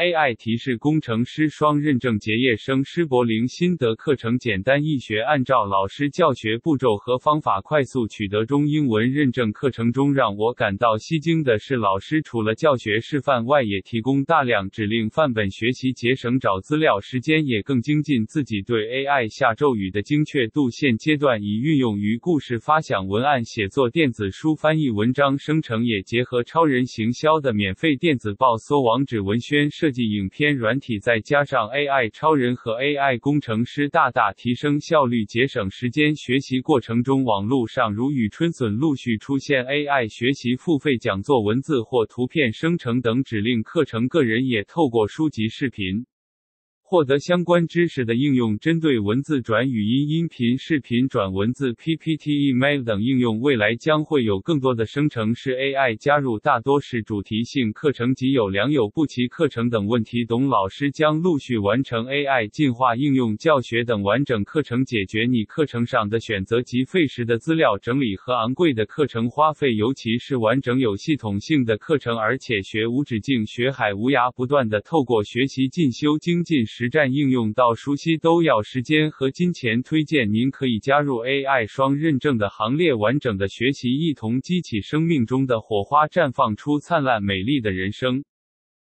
AI 提示工程师双认证结业生施柏林心得课程简单易学，按照老师教学步骤和方法快速取得中英文认证。课程中让我感到吸睛的是，老师除了教学示范外，也提供大量指令范本学习，节省找资料时间，也更精进自己对 AI 下咒语的精确度。现阶段已运用于故事发想、文案写作、电子书翻译、文章生成，也结合超人行销的免费电子报搜网址、文宣设计、影片软体，再加上 AI 超人和 AI 工程师，大大提升效率，节省时间。学习过程中，网络上如雨春笋，陆续出现 AI 学习付费讲座、文字或图片生成等指令课程。个人也透过书籍、视频。获得相关知识的应用，针对文字转语音、音频、视频转文字、PPT、Email 等应用，未来将会有更多的生成式 AI 加入，大多是主题性课程及有良莠不齐课程等问题。董老师将陆续完成 AI 进化应用教学等完整课程，解决你课程上的选择及费时的资料整理和昂贵的课程花费，尤其是完整有系统性的课程，而且学无止境、学海无涯，不断的透过学习进修精进。实战应用到熟悉都要时间和金钱，推荐您可以加入 AI 双认证的行列，完整的学习，一同激起生命中的火花，绽放出灿烂美丽的人生。